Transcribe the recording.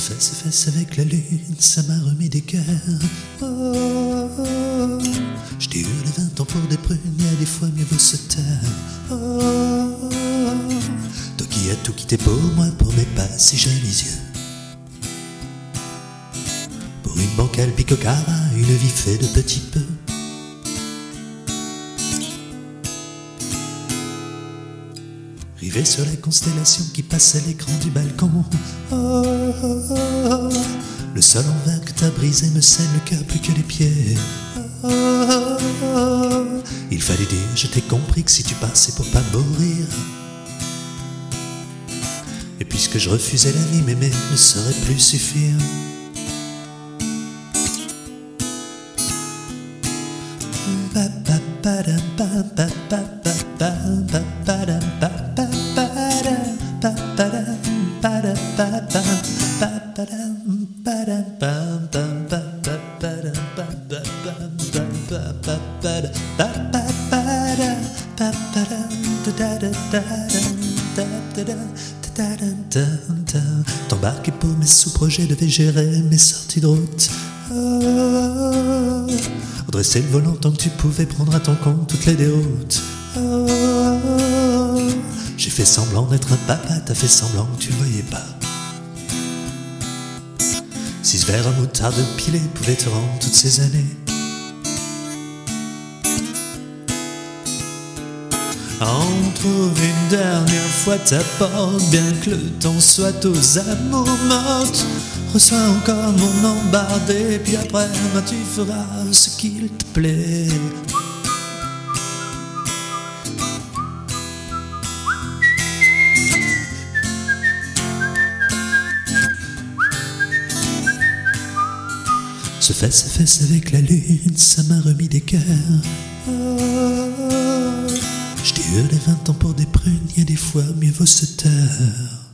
se fesse avec la lune, ça m'a remis des cœurs. Oh. Je hurlé vingt ans pour des prunes, y a des fois mieux vaut se taire. Oh. Toi qui as tout quitté pour moi, pour mes pas si jolis yeux. Pour une bancale picocara, une vie faite de petits peu. Sur les constellations qui passent à l'écran du balcon. Oh, oh, oh. Le sol en vague que t'as brisé me scène le cœur plus que les pieds. Il fallait dire, je t'ai compris que si tu passais pour pas mourir. Et puisque je refusais la vie, m'aimer ne saurait plus suffire. T'embarquer pour mes sous-projets devais gérer mes sorties de route. Oh, redresser le volant tant que tu pouvais prendre à ton compte toutes les déroutes. Oh, j'ai fait semblant d'être un papa, t'as fait semblant que tu voyais pas. Six verres à moutarde pilée pouvaient te rendre toutes ces années. On une dernière fois ta porte, bien que le temps soit aux amours mortes. Reçois encore mon embardé, puis après, moi tu feras ce qu'il te plaît. Se fesse à fesse avec la lune, ça m'a remis des cœurs. Je t'ai hurlé vingt ans pour des prunes, y a des fois mieux vaut se taire.